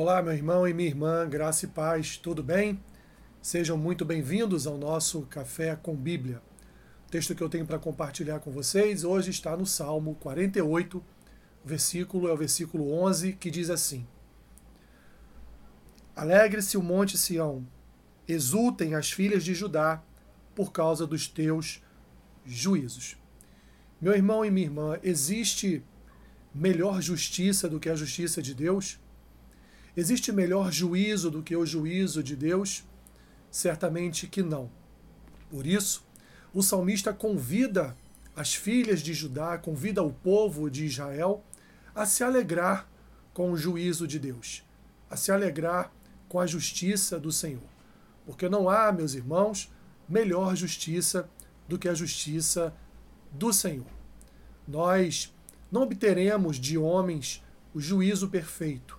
Olá, meu irmão e minha irmã, graça e paz, tudo bem? Sejam muito bem-vindos ao nosso Café com Bíblia. O texto que eu tenho para compartilhar com vocês hoje está no Salmo 48, versículo é o versículo 11, que diz assim: Alegre-se o monte Sião, exultem as filhas de Judá por causa dos teus juízos. Meu irmão e minha irmã, existe melhor justiça do que a justiça de Deus? Existe melhor juízo do que o juízo de Deus? Certamente que não. Por isso, o salmista convida as filhas de Judá, convida o povo de Israel a se alegrar com o juízo de Deus, a se alegrar com a justiça do Senhor. Porque não há, meus irmãos, melhor justiça do que a justiça do Senhor. Nós não obteremos de homens o juízo perfeito,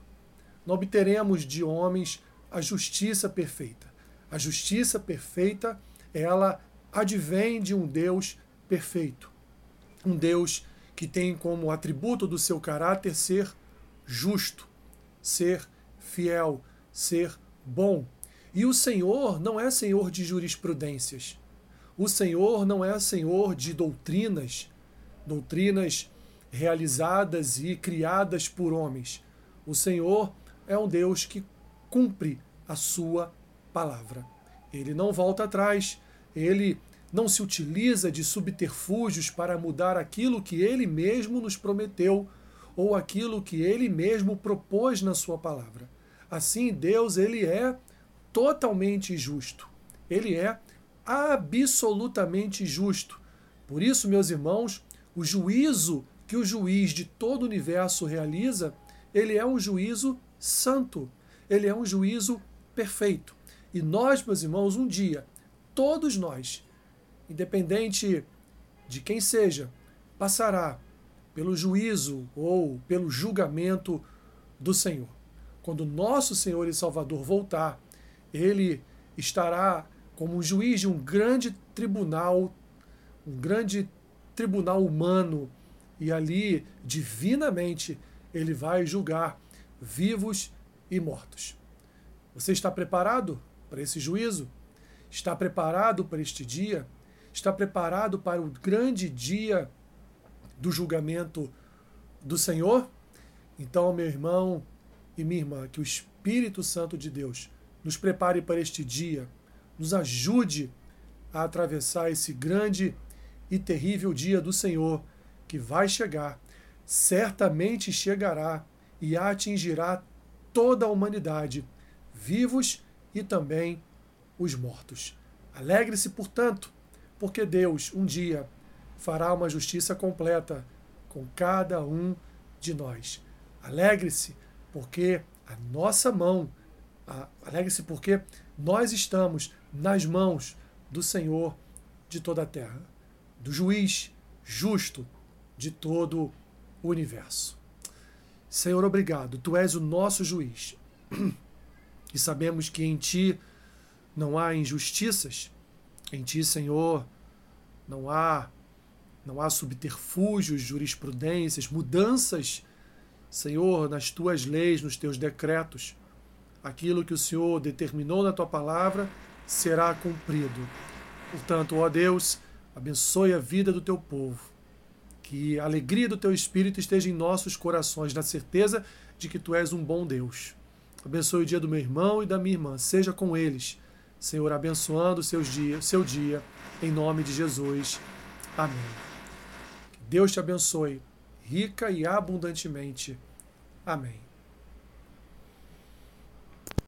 não obteremos de homens a justiça perfeita. A justiça perfeita, ela advém de um Deus perfeito. Um Deus que tem como atributo do seu caráter ser justo, ser fiel, ser bom. E o Senhor não é Senhor de jurisprudências. O Senhor não é Senhor de doutrinas, doutrinas realizadas e criadas por homens. O Senhor é um Deus que cumpre a sua palavra. Ele não volta atrás, ele não se utiliza de subterfúgios para mudar aquilo que ele mesmo nos prometeu ou aquilo que ele mesmo propôs na sua palavra. Assim, Deus, ele é totalmente justo. Ele é absolutamente justo. Por isso, meus irmãos, o juízo que o juiz de todo o universo realiza, ele é um juízo santo. Ele é um juízo perfeito. E nós, meus irmãos, um dia, todos nós, independente de quem seja, passará pelo juízo ou pelo julgamento do Senhor. Quando nosso Senhor e Salvador voltar, ele estará como um juiz de um grande tribunal, um grande tribunal humano, e ali, divinamente, ele vai julgar vivos e mortos. Você está preparado para esse juízo? Está preparado para este dia? Está preparado para o grande dia do julgamento do Senhor? Então, meu irmão e minha irmã, que o Espírito Santo de Deus nos prepare para este dia, nos ajude a atravessar esse grande e terrível dia do Senhor que vai chegar, certamente chegará e atingirá toda a humanidade, vivos e também os mortos. Alegre-se, portanto, porque Deus um dia fará uma justiça completa com cada um de nós. Alegre-se, porque a nossa mão, alegre-se porque nós estamos nas mãos do Senhor de toda a terra, do juiz justo de todo o universo. Senhor, obrigado. Tu és o nosso juiz. E sabemos que em ti não há injustiças. Em ti, Senhor, não há não há subterfúgios, jurisprudências, mudanças, Senhor, nas tuas leis, nos teus decretos. Aquilo que o Senhor determinou na tua palavra será cumprido. Portanto, ó Deus, abençoe a vida do teu povo que a alegria do teu espírito esteja em nossos corações, na certeza de que tu és um bom Deus. Abençoe o dia do meu irmão e da minha irmã, seja com eles, Senhor, abençoando seus dia, seu dia, em nome de Jesus. Amém. Que Deus te abençoe, rica e abundantemente. Amém.